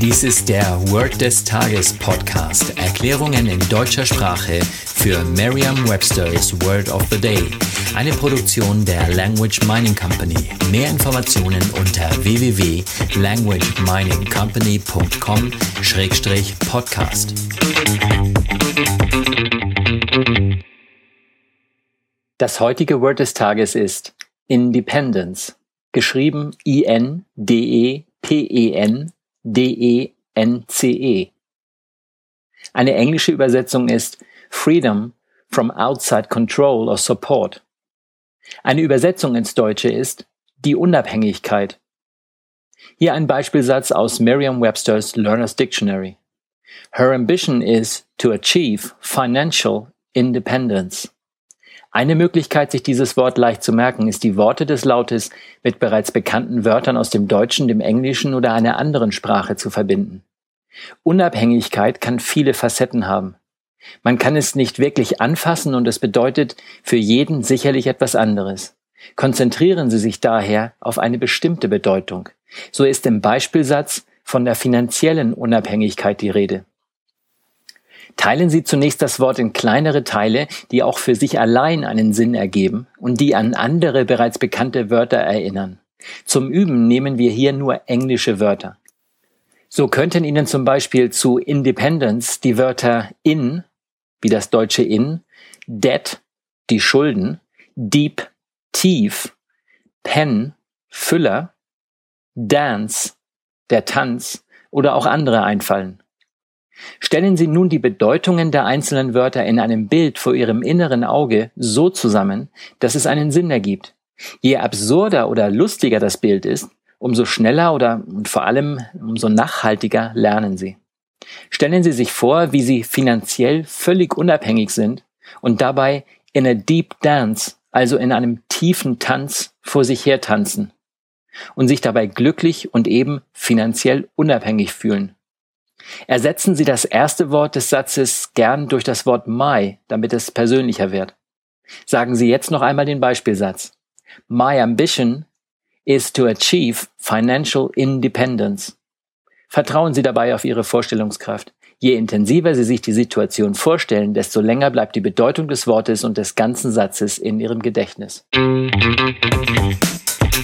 Dies ist der Word des Tages Podcast. Erklärungen in deutscher Sprache für Merriam-Webster's Word of the Day. Eine Produktion der Language Mining Company. Mehr Informationen unter www.languageminingcompany.com-podcast. Das heutige Word des Tages ist Independence, geschrieben I-N-D-E-P-E-N-D-E-N-C-E. Eine englische Übersetzung ist Freedom from outside control or support. Eine Übersetzung ins Deutsche ist die Unabhängigkeit. Hier ein Beispielsatz aus Merriam-Webster's Learner's Dictionary. Her ambition is to achieve financial independence. Eine Möglichkeit, sich dieses Wort leicht zu merken, ist die Worte des Lautes mit bereits bekannten Wörtern aus dem Deutschen, dem Englischen oder einer anderen Sprache zu verbinden. Unabhängigkeit kann viele Facetten haben. Man kann es nicht wirklich anfassen und es bedeutet für jeden sicherlich etwas anderes. Konzentrieren Sie sich daher auf eine bestimmte Bedeutung. So ist im Beispielsatz von der finanziellen Unabhängigkeit die Rede. Teilen Sie zunächst das Wort in kleinere Teile, die auch für sich allein einen Sinn ergeben und die an andere bereits bekannte Wörter erinnern. Zum Üben nehmen wir hier nur englische Wörter. So könnten Ihnen zum Beispiel zu Independence die Wörter in, wie das deutsche in, debt, die Schulden, deep, tief, pen, Füller, dance, der Tanz oder auch andere einfallen. Stellen Sie nun die Bedeutungen der einzelnen Wörter in einem Bild vor Ihrem inneren Auge so zusammen, dass es einen Sinn ergibt. Je absurder oder lustiger das Bild ist, umso schneller oder vor allem umso nachhaltiger lernen Sie. Stellen Sie sich vor, wie Sie finanziell völlig unabhängig sind und dabei in a deep dance, also in einem tiefen Tanz vor sich her tanzen und sich dabei glücklich und eben finanziell unabhängig fühlen. Ersetzen Sie das erste Wort des Satzes gern durch das Wort my, damit es persönlicher wird. Sagen Sie jetzt noch einmal den Beispielsatz. My ambition is to achieve financial independence. Vertrauen Sie dabei auf Ihre Vorstellungskraft. Je intensiver Sie sich die Situation vorstellen, desto länger bleibt die Bedeutung des Wortes und des ganzen Satzes in Ihrem Gedächtnis.